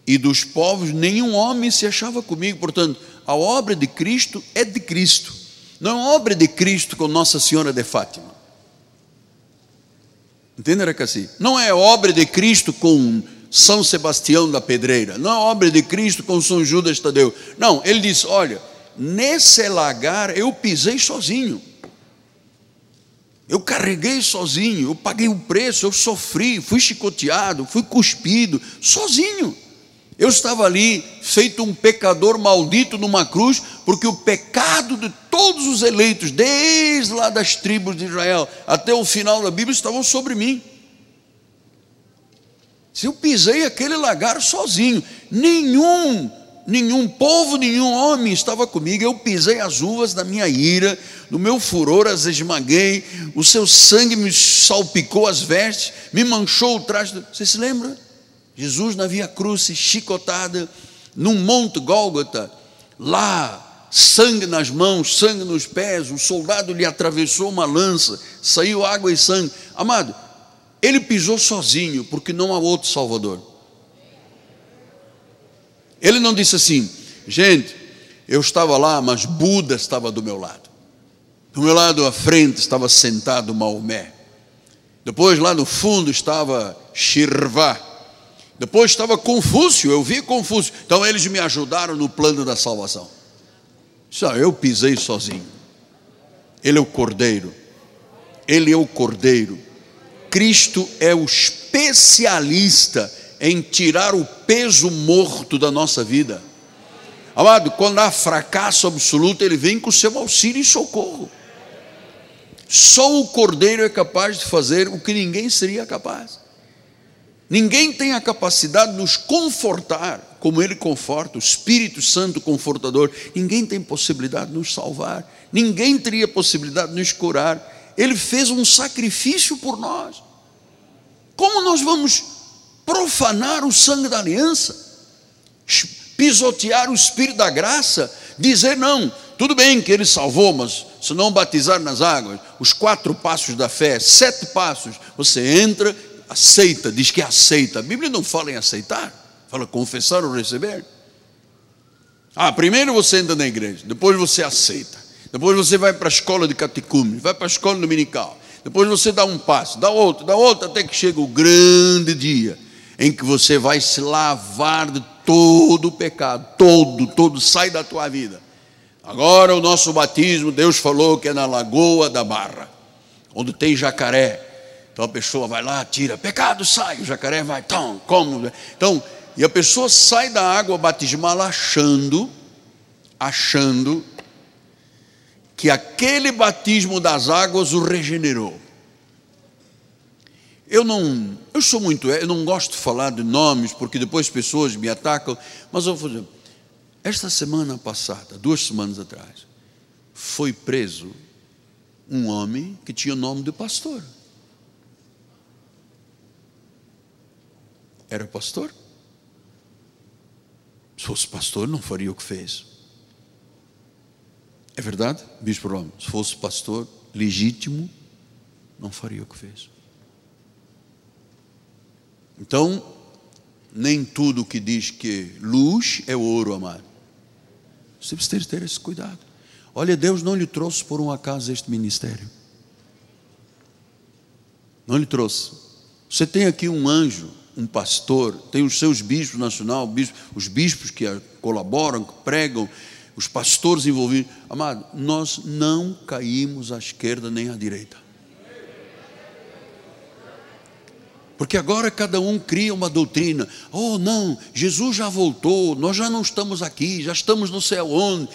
e dos povos nenhum homem se achava comigo. Portanto, a obra de Cristo é de Cristo, não é obra de Cristo com Nossa Senhora de Fátima. Entenderam, assim? Não é obra de Cristo com São Sebastião da Pedreira, não é obra de Cristo com São Judas Tadeu. Não, ele diz: olha, nesse lagar eu pisei sozinho. Eu carreguei sozinho, eu paguei o preço, eu sofri, fui chicoteado, fui cuspido, sozinho. Eu estava ali, feito um pecador maldito numa cruz, porque o pecado de todos os eleitos, desde lá das tribos de Israel até o final da Bíblia, estavam sobre mim. Se eu pisei aquele lagar sozinho, nenhum, nenhum povo, nenhum homem estava comigo. Eu pisei as uvas da minha ira, no meu furor as esmaguei, o seu sangue me salpicou as vestes, me manchou o traje. Você se lembra? Jesus na Via Cruz, chicotada, num monte Gólgota, lá, sangue nas mãos, sangue nos pés, o soldado lhe atravessou uma lança, saiu água e sangue. Amado, ele pisou sozinho, porque não há outro Salvador. Ele não disse assim, gente, eu estava lá, mas Buda estava do meu lado. Do meu lado à frente estava sentado Maomé. Depois lá no fundo estava Shirvá depois estava Confúcio, eu vi Confúcio. Então eles me ajudaram no plano da salvação. Só eu pisei sozinho. Ele é o Cordeiro. Ele é o Cordeiro. Cristo é o especialista em tirar o peso morto da nossa vida. Amado, quando há fracasso absoluto, ele vem com seu auxílio e socorro. Só o Cordeiro é capaz de fazer o que ninguém seria capaz. Ninguém tem a capacidade de nos confortar como Ele conforta, o Espírito Santo confortador. Ninguém tem possibilidade de nos salvar. Ninguém teria possibilidade de nos curar. Ele fez um sacrifício por nós. Como nós vamos profanar o sangue da aliança? Pisotear o Espírito da graça? Dizer não, tudo bem que ele salvou, mas se não batizar nas águas, os quatro passos da fé, sete passos, você entra aceita, diz que aceita. A Bíblia não fala em aceitar, fala confessar ou receber. Ah, primeiro você entra na igreja, depois você aceita, depois você vai para a escola de catecume, vai para a escola dominical, depois você dá um passo, dá outro, dá outro, até que chega o grande dia em que você vai se lavar de todo o pecado, todo, todo sai da tua vida. Agora o nosso batismo, Deus falou que é na Lagoa da Barra, onde tem jacaré. Então a pessoa vai lá, tira, pecado sai, o jacaré vai, tão, como. Então, e a pessoa sai da água batismal achando, achando que aquele batismo das águas o regenerou. Eu não, eu sou muito, eu não gosto de falar de nomes, porque depois pessoas me atacam, mas eu vou dizer, esta semana passada, duas semanas atrás, foi preso um homem que tinha o nome de pastor. Era pastor? Se fosse pastor, não faria o que fez. É verdade, Bispo Roma? Se fosse pastor legítimo, não faria o que fez. Então, nem tudo que diz que luz é ouro, amado. Você precisa ter esse cuidado. Olha, Deus não lhe trouxe por um acaso este ministério. Não lhe trouxe. Você tem aqui um anjo, um pastor, tem os seus bispos nacional, os bispos que colaboram, que pregam, os pastores envolvidos. Amado, nós não caímos à esquerda nem à direita. Porque agora cada um cria uma doutrina. Oh, não, Jesus já voltou, nós já não estamos aqui, já estamos no céu onde?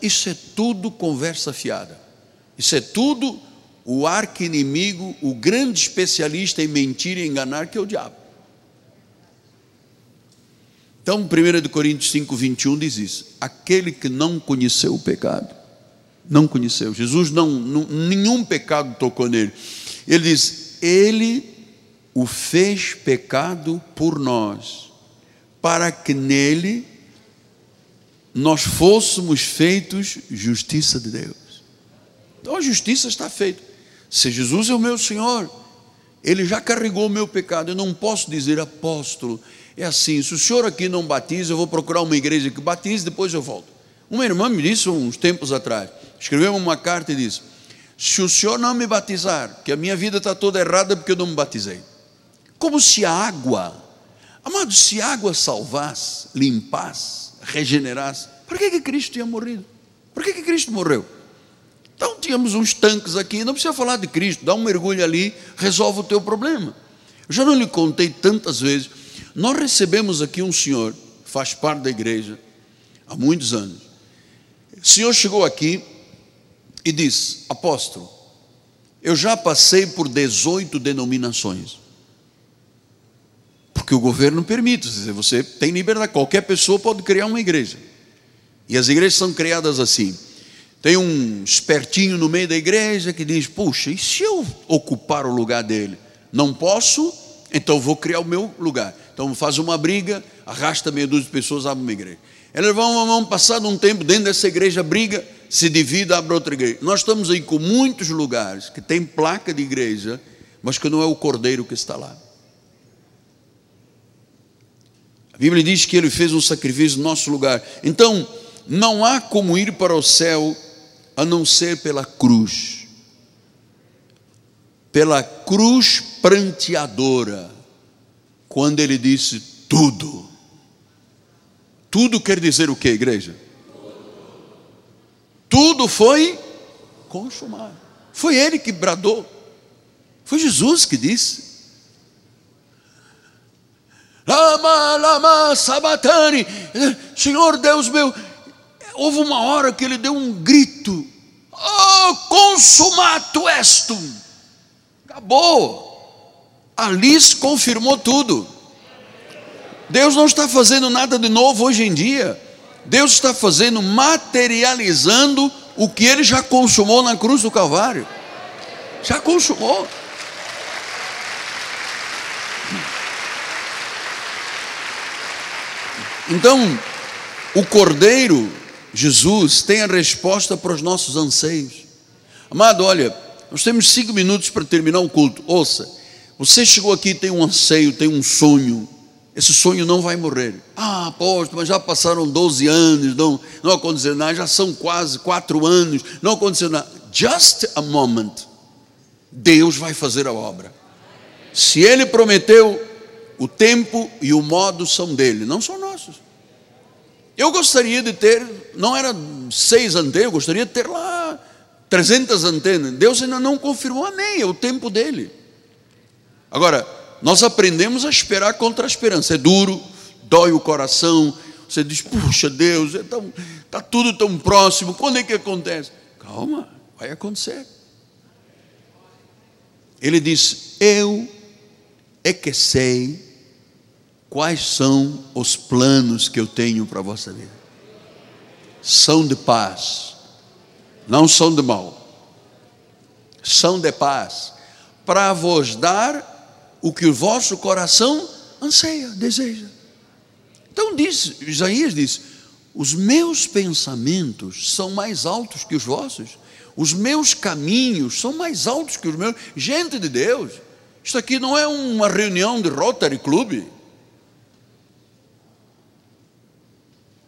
Isso é tudo conversa fiada. Isso é tudo o arqui-inimigo, o grande especialista em mentir e enganar, que é o diabo. Então, 1 Coríntios 5, 21 diz isso: aquele que não conheceu o pecado, não conheceu, Jesus não, não nenhum pecado tocou nele. Ele diz: Ele o fez pecado por nós, para que nele nós fôssemos feitos justiça de Deus. Então a justiça está feita. Se Jesus é o meu Senhor, Ele já carregou o meu pecado. Eu não posso dizer, apóstolo, é assim: se o senhor aqui não batiza, eu vou procurar uma igreja que batize, depois eu volto. Uma irmã me disse uns tempos atrás, escreveu uma carta e disse: se o senhor não me batizar, que a minha vida está toda errada porque eu não me batizei. Como se a água, amado, se a água salvasse, limpasse, regenerasse, por que, que Cristo tinha morrido? Por que, que Cristo morreu? Então tínhamos uns tanques aqui, não precisa falar de Cristo, dá um mergulho ali, resolve o teu problema. Eu já não lhe contei tantas vezes. Nós recebemos aqui um senhor, faz parte da igreja, há muitos anos. O senhor chegou aqui e disse: Apóstolo, eu já passei por 18 denominações. Porque o governo permite, você tem liberdade, qualquer pessoa pode criar uma igreja. E as igrejas são criadas assim. Tem um espertinho no meio da igreja que diz: Puxa, e se eu ocupar o lugar dele? Não posso, então vou criar o meu lugar. Então faz uma briga, arrasta meia dúzia de pessoas, abre uma igreja. Eles vão, vão passado um tempo dentro dessa igreja, briga, se divide, abre outra igreja. Nós estamos aí com muitos lugares que tem placa de igreja, mas que não é o cordeiro que está lá. A Bíblia diz que ele fez um sacrifício no nosso lugar. Então, não há como ir para o céu a não ser pela cruz. Pela cruz pranteadora, quando ele disse tudo. Tudo quer dizer o que, igreja? Tudo foi consumado. Foi ele que bradou. Foi Jesus que disse. Lama, lama, sabatani. Senhor Deus meu, houve uma hora que ele deu um grito: Oh, consumato estum. Acabou. Ali se confirmou tudo. Deus não está fazendo nada de novo hoje em dia. Deus está fazendo, materializando o que ele já consumou na cruz do Calvário. Já consumou. Então, o Cordeiro Jesus tem a resposta para os nossos anseios. Amado, olha, nós temos cinco minutos para terminar o culto. Ouça, você chegou aqui tem um anseio, tem um sonho. Esse sonho não vai morrer. Ah, apóstolo, mas já passaram 12 anos, não, não aconteceu nada, já são quase quatro anos, não aconteceu nada. Just a moment. Deus vai fazer a obra. Se Ele prometeu, o tempo e o modo são dele, não são nossos. Eu gostaria de ter, não era seis antenas, eu gostaria de ter lá 300 antenas. Deus ainda não confirmou, amém, é o tempo dele. Agora, nós aprendemos a esperar contra a esperança. É duro, dói o coração. Você diz, puxa Deus, está é tá tudo tão próximo, quando é que acontece? Calma, vai acontecer. Ele diz: Eu é que sei quais são os planos que eu tenho para a vossa vida. São de paz, não são de mal, são de paz, para vos dar o que o vosso coração anseia, deseja. Então diz, Isaías diz: os meus pensamentos são mais altos que os vossos, os meus caminhos são mais altos que os meus. Gente de Deus, isso aqui não é uma reunião de Rotary Club.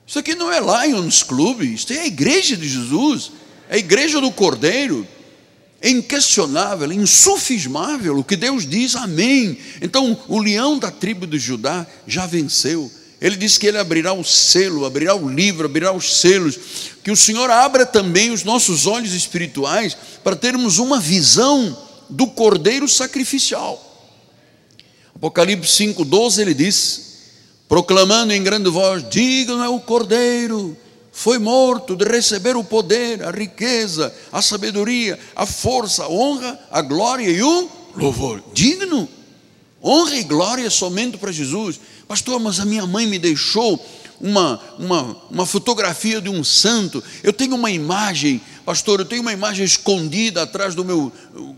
Isso aqui não é Lions Club, isso é a igreja de Jesus, é a igreja do Cordeiro. É inquestionável, é insufismável o que Deus diz, amém. Então, o leão da tribo de Judá já venceu. Ele disse que ele abrirá o selo, abrirá o livro, abrirá os selos. Que o Senhor abra também os nossos olhos espirituais para termos uma visão do cordeiro sacrificial. Apocalipse 5,12 ele diz: proclamando em grande voz: Digno é o cordeiro, foi morto de receber o poder, a riqueza, a sabedoria, a força, a honra, a glória e o louvor. Digno, honra e glória somente para Jesus. Pastor, mas a minha mãe me deixou uma, uma, uma fotografia de um santo, eu tenho uma imagem, pastor, eu tenho uma imagem escondida atrás do meu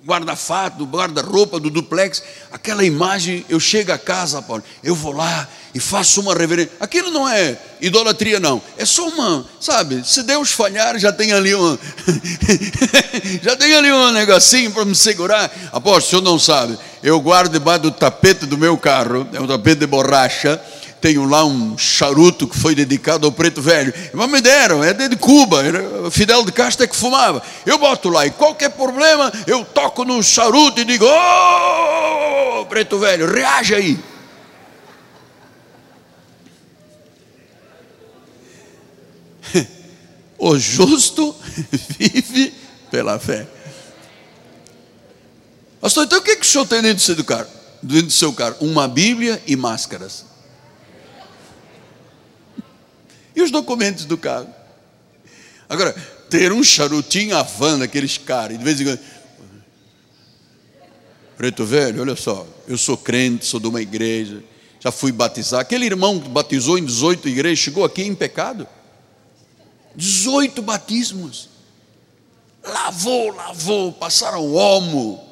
guarda-fato, do guarda-roupa, do duplex, aquela imagem, eu chego a casa, Paulo, eu vou lá e faço uma reverência, aquilo não é idolatria não, é só uma, sabe, se Deus falhar, já tem ali uma, [LAUGHS] já tem ali um negocinho para me segurar, apóstolo, o senhor não sabe, eu guardo debaixo do tapete do meu carro, é um tapete de borracha, tenho lá um charuto que foi dedicado ao preto velho. Mas me deram, é de Cuba, Fidel de Castro é que fumava. Eu boto lá e qualquer problema, eu toco no charuto e digo: Ô oh, preto velho, reage aí. [LAUGHS] O justo [LAUGHS] vive pela fé. Pastor, então o que, que o senhor tem dentro do seu carro? Dentro do seu carro? Uma Bíblia e máscaras. E os documentos do carro? Agora, ter um charutinho Havana, aqueles caras, de vez em quando. Preto velho, olha só, eu sou crente, sou de uma igreja, já fui batizar. Aquele irmão que batizou em 18 igrejas chegou aqui em pecado. 18 batismos. Lavou, lavou, passaram homo,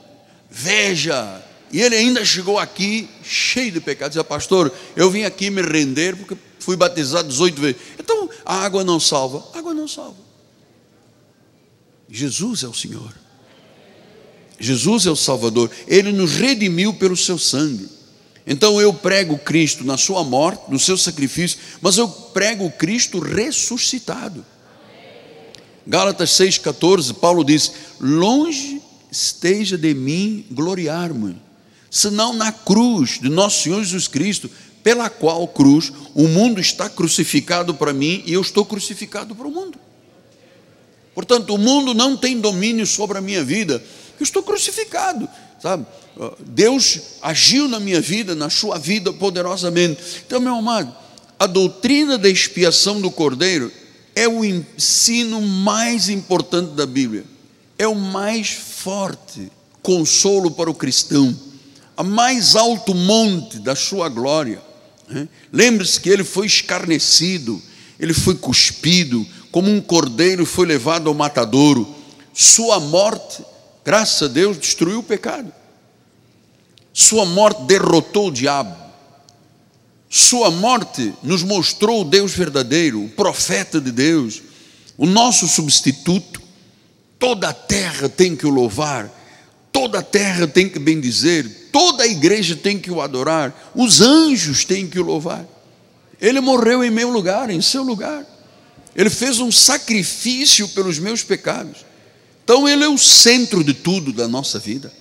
veja. E ele ainda chegou aqui cheio de pecados. Dizia, pastor, eu vim aqui me render porque fui batizado 18 vezes. Então, a água não salva. A água não salva. Jesus é o Senhor. Jesus é o Salvador. Ele nos redimiu pelo seu sangue. Então eu prego Cristo na sua morte, no seu sacrifício, mas eu prego Cristo ressuscitado. Gálatas 6,14, Paulo diz: Longe esteja de mim gloriar-me, senão na cruz de nosso Senhor Jesus Cristo, pela qual cruz o mundo está crucificado para mim e eu estou crucificado para o mundo. Portanto, o mundo não tem domínio sobre a minha vida, eu estou crucificado, sabe? Deus agiu na minha vida, na sua vida poderosamente. Então, meu amado, a doutrina da expiação do Cordeiro é o ensino mais importante da Bíblia, é o mais forte consolo para o cristão, a mais alto monte da sua glória. Né? Lembre-se que ele foi escarnecido, ele foi cuspido, como um cordeiro foi levado ao matadouro. Sua morte, graças a Deus, destruiu o pecado. Sua morte derrotou o diabo. Sua morte nos mostrou o Deus verdadeiro, o profeta de Deus, o nosso substituto. Toda a terra tem que o louvar, toda a terra tem que bendizer, toda a igreja tem que o adorar, os anjos têm que o louvar. Ele morreu em meu lugar, em seu lugar. Ele fez um sacrifício pelos meus pecados. Então, Ele é o centro de tudo da nossa vida.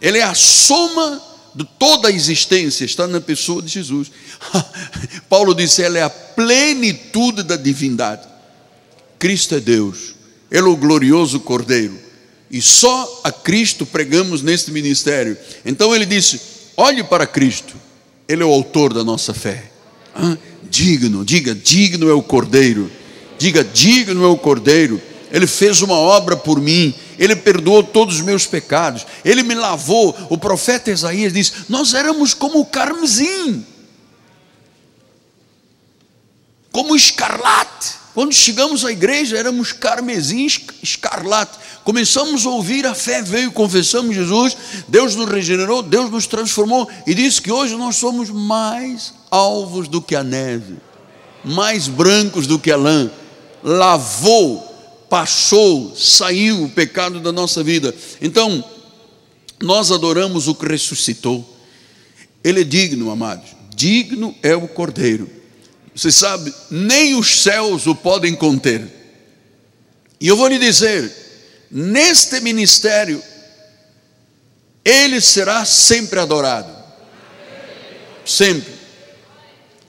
Ele é a soma de toda a existência, está na pessoa de Jesus. [LAUGHS] Paulo disse: Ele é a plenitude da divindade. Cristo é Deus, Ele é o glorioso Cordeiro e só a Cristo pregamos neste ministério. Então ele disse: olhe para Cristo, Ele é o autor da nossa fé. Digno, diga, digno é o Cordeiro. Diga, digno é o Cordeiro. Ele fez uma obra por mim, Ele perdoou todos os meus pecados, Ele me lavou. O profeta Isaías diz: Nós éramos como o carmesim, como escarlate. Quando chegamos à igreja, éramos carmesim escarlate. Começamos a ouvir, a fé veio, confessamos Jesus, Deus nos regenerou, Deus nos transformou e disse que hoje nós somos mais alvos do que a neve. mais brancos do que a lã, lavou, passou, saiu o pecado da nossa vida. Então, nós adoramos o que ressuscitou. Ele é digno, amados. Digno é o Cordeiro. Você sabe, nem os céus o podem conter. E eu vou lhe dizer, neste ministério, ele será sempre adorado. Sempre.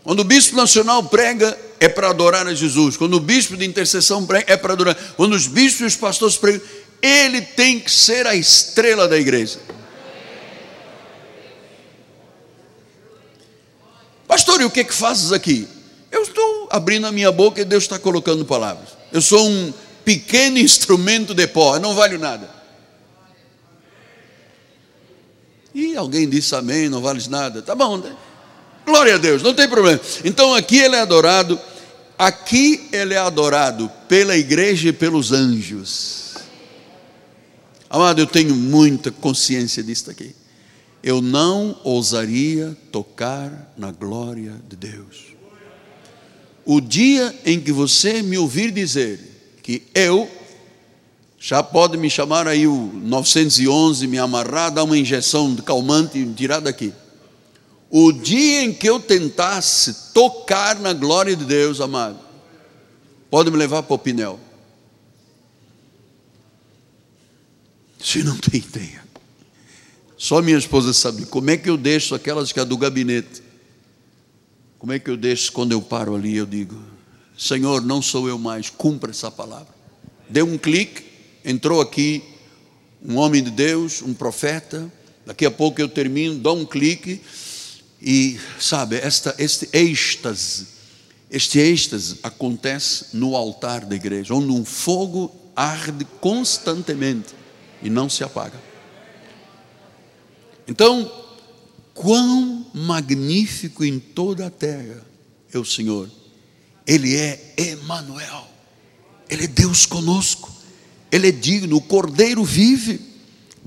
Quando o bispo nacional prega, é para adorar a Jesus. Quando o bispo de intercessão prega, é para adorar. Quando os bispos e os pastores pregam, ele tem que ser a estrela da igreja. Pastor, e o que é que fazes aqui? Eu estou abrindo a minha boca e Deus está colocando palavras. Eu sou um pequeno [LAUGHS] instrumento de pó, não valho nada. E alguém disse amém, não vales nada. Tá bom, né? Glória a Deus, não tem problema. Então aqui ele é adorado, aqui ele é adorado pela igreja e pelos anjos. Amado, eu tenho muita consciência disso aqui. Eu não ousaria tocar na glória de Deus. O dia em que você me ouvir dizer que eu já pode me chamar aí o 911, me amarrar, dar uma injeção de calmante e me tirar daqui. O dia em que eu tentasse tocar na glória de Deus, amado, pode me levar para o Pinel. Você não tem ideia. Só minha esposa sabe como é que eu deixo aquelas que é do gabinete. Como é que eu deixo quando eu paro ali? Eu digo: Senhor, não sou eu mais, cumpra essa palavra. Deu um clique, entrou aqui um homem de Deus, um profeta. Daqui a pouco eu termino, dou um clique e sabe, esta, este êxtase, este êxtase acontece no altar da igreja, onde um fogo arde constantemente e não se apaga. Então, quão magnífico em toda a terra é o Senhor. Ele é Emanuel. Ele é Deus conosco. Ele é digno, o Cordeiro vive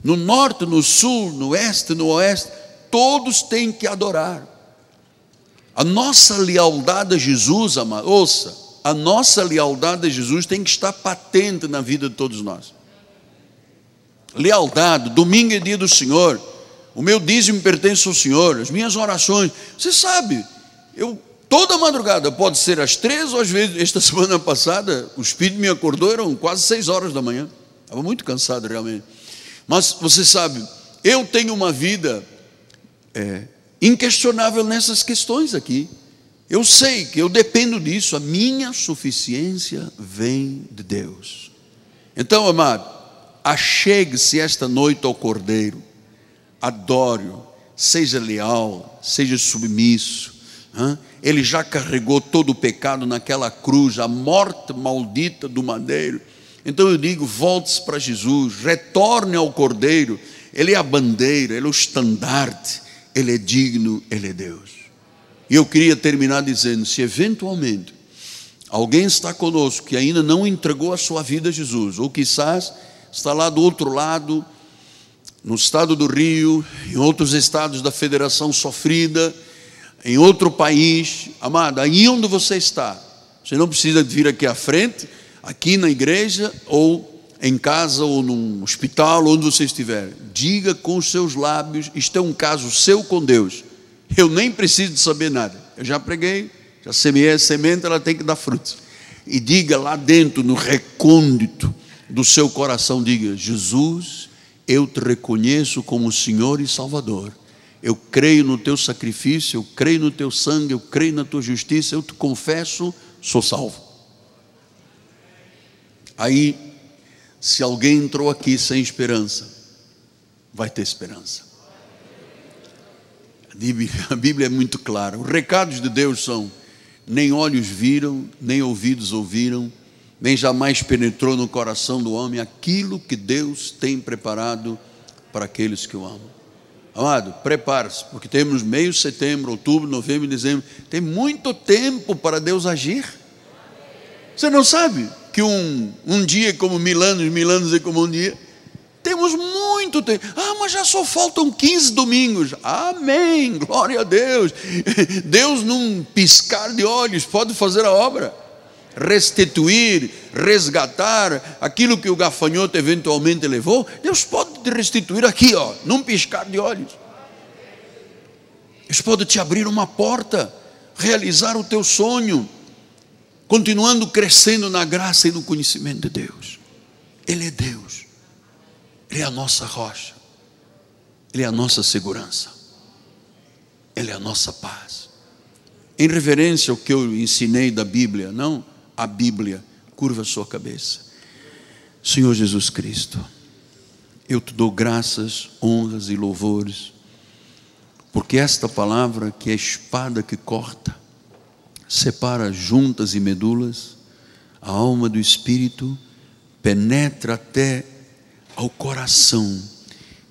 no norte, no sul, no oeste, no oeste, todos têm que adorar. A nossa lealdade a Jesus, amado, ouça, a nossa lealdade a Jesus tem que estar patente na vida de todos nós. Lealdade, domingo é dia do Senhor, o meu dízimo pertence ao Senhor, as minhas orações, você sabe, eu toda madrugada, pode ser às três ou às vezes, esta [LAUGHS] semana passada, o Espírito me acordou, eram quase seis horas da manhã, estava muito cansado realmente, mas você sabe, eu tenho uma vida é, inquestionável nessas questões aqui, eu sei que eu dependo disso, a minha suficiência vem de Deus. Então, amado, achegue-se esta noite ao Cordeiro, adore-o, seja leal, seja submisso. Ele já carregou todo o pecado naquela cruz, a morte maldita do madeiro. Então eu digo: volte-se para Jesus, retorne ao Cordeiro. Ele é a bandeira, ele é o estandarte, ele é digno, ele é Deus. E eu queria terminar dizendo: se eventualmente alguém está conosco que ainda não entregou a sua vida a Jesus, ou quizás está lá do outro lado, no estado do Rio, em outros estados da federação sofrida, em outro país, amado, aí onde você está, você não precisa vir aqui à frente, aqui na igreja, ou em casa, ou num hospital, onde você estiver, diga com os seus lábios: isto é um caso seu com Deus. Eu nem preciso de saber nada. Eu já preguei, já semeei a semente, ela tem que dar frutos. E diga lá dentro, no recôndito do seu coração, diga: Jesus, eu te reconheço como Senhor e Salvador. Eu creio no teu sacrifício, eu creio no teu sangue, eu creio na tua justiça, eu te confesso, sou salvo. Aí, se alguém entrou aqui sem esperança, vai ter esperança. A Bíblia [LAUGHS] é muito clara. Os recados de Deus são: nem olhos viram, nem ouvidos ouviram, nem jamais penetrou no coração do homem aquilo que Deus tem preparado para aqueles que o amam. Amado, prepare-se, porque temos meio setembro, outubro, novembro dezembro. Tem muito tempo para Deus agir. Você não sabe que um, um dia é como mil anos, mil anos é como um dia? Temos muito tempo. Ah, mas já só faltam 15 domingos. Amém, glória a Deus. [LAUGHS] Deus, num piscar de olhos, pode fazer a obra. Restituir, resgatar aquilo que o gafanhoto eventualmente levou. Deus pode te restituir aqui, ó, num piscar de olhos. Deus pode te abrir uma porta, realizar o teu sonho, continuando crescendo na graça e no conhecimento de Deus. Ele é Deus, Ele é a nossa rocha, Ele é a nossa segurança, Ele é a nossa paz. Em reverência ao que eu ensinei da Bíblia, não a Bíblia, curva sua cabeça. Senhor Jesus Cristo, eu te dou graças, honras e louvores, porque esta palavra, que é espada que corta, separa juntas e medulas, a alma do espírito, penetra até ao coração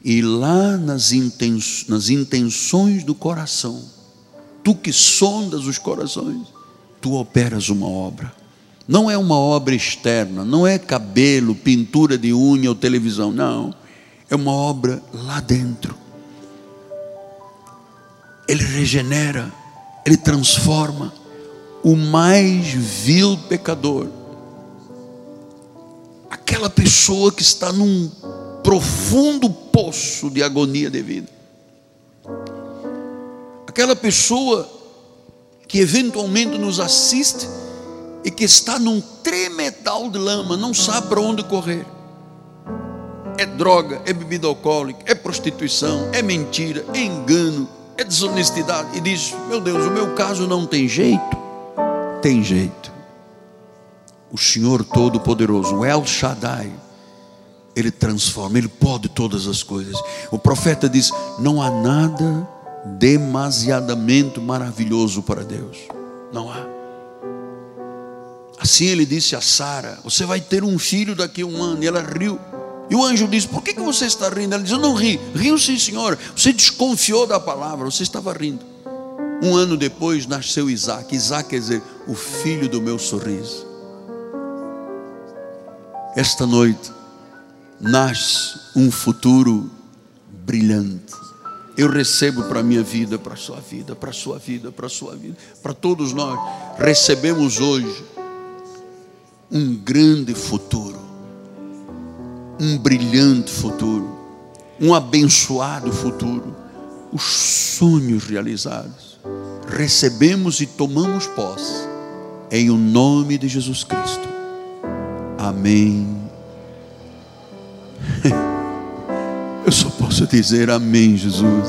e lá nas intenções do coração, tu que sondas os corações, tu operas uma obra. Não é uma obra externa, não é cabelo, pintura de unha ou televisão, não. É uma obra lá dentro. Ele regenera, ele transforma o mais vil pecador aquela pessoa que está num profundo poço de agonia de vida. Aquela pessoa que eventualmente nos assiste e que está num tremedal de lama, não sabe para onde correr. É droga, é bebida alcoólica, é prostituição, é mentira, é engano, é desonestidade. E diz: Meu Deus, o meu caso não tem jeito. Tem jeito o Senhor Todo-Poderoso, o El Shaddai, ele transforma, ele pode todas as coisas. O profeta diz: não há nada demasiadamente maravilhoso para Deus. Não há. Assim ele disse a Sara: Você vai ter um filho daqui a um ano. E ela riu. E o anjo disse: Por que, você está rindo? Ela disse: Eu não ri. Rio sim, senhor. Você desconfiou da palavra, você estava rindo. Um ano depois nasceu Isaac. Isaac quer dizer, o filho do meu sorriso esta noite nasce um futuro brilhante. Eu recebo para a minha vida, para a sua vida, para a sua vida, para a sua vida, para todos nós. Recebemos hoje um grande futuro, um brilhante futuro, um abençoado futuro, os sonhos realizados. Recebemos e tomamos posse, em o nome de Jesus Cristo. Amém. [LAUGHS] Eu só posso dizer amém, Jesus.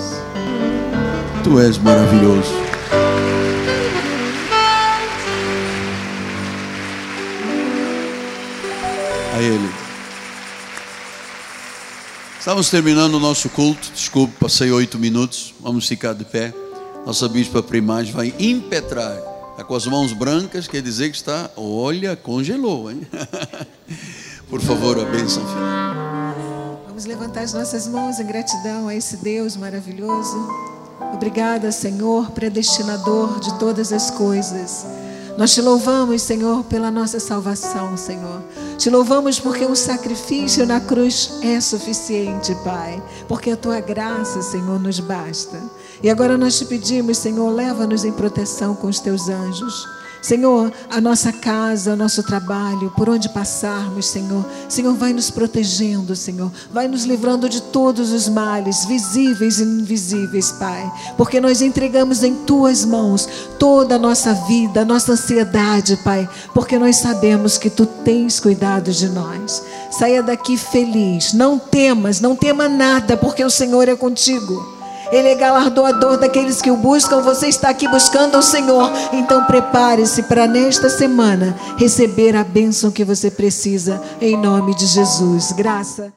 Tu és maravilhoso. A Ele. Estamos terminando o nosso culto. Desculpe, passei oito minutos. Vamos ficar de pé. Nossa bispa primaz vai impetrar Está com as mãos brancas, quer dizer que está, olha, congelou, hein? [LAUGHS] Por favor, a bênção final. Vamos levantar as nossas mãos em gratidão a esse Deus maravilhoso. Obrigada, Senhor, predestinador de todas as coisas. Nós te louvamos, Senhor, pela nossa salvação, Senhor. Te louvamos porque o sacrifício na cruz é suficiente, Pai. Porque a tua graça, Senhor, nos basta. E agora nós te pedimos, Senhor, leva-nos em proteção com os teus anjos. Senhor, a nossa casa, o nosso trabalho, por onde passarmos, Senhor. Senhor, vai nos protegendo, Senhor. Vai nos livrando de todos os males, visíveis e invisíveis, Pai. Porque nós entregamos em tuas mãos toda a nossa vida, a nossa ansiedade, Pai. Porque nós sabemos que tu tens cuidado de nós. Saia daqui feliz. Não temas, não tema nada, porque o Senhor é contigo. Ele é galardoador daqueles que o buscam. Você está aqui buscando o Senhor. Então prepare-se para nesta semana receber a bênção que você precisa. Em nome de Jesus. Graça.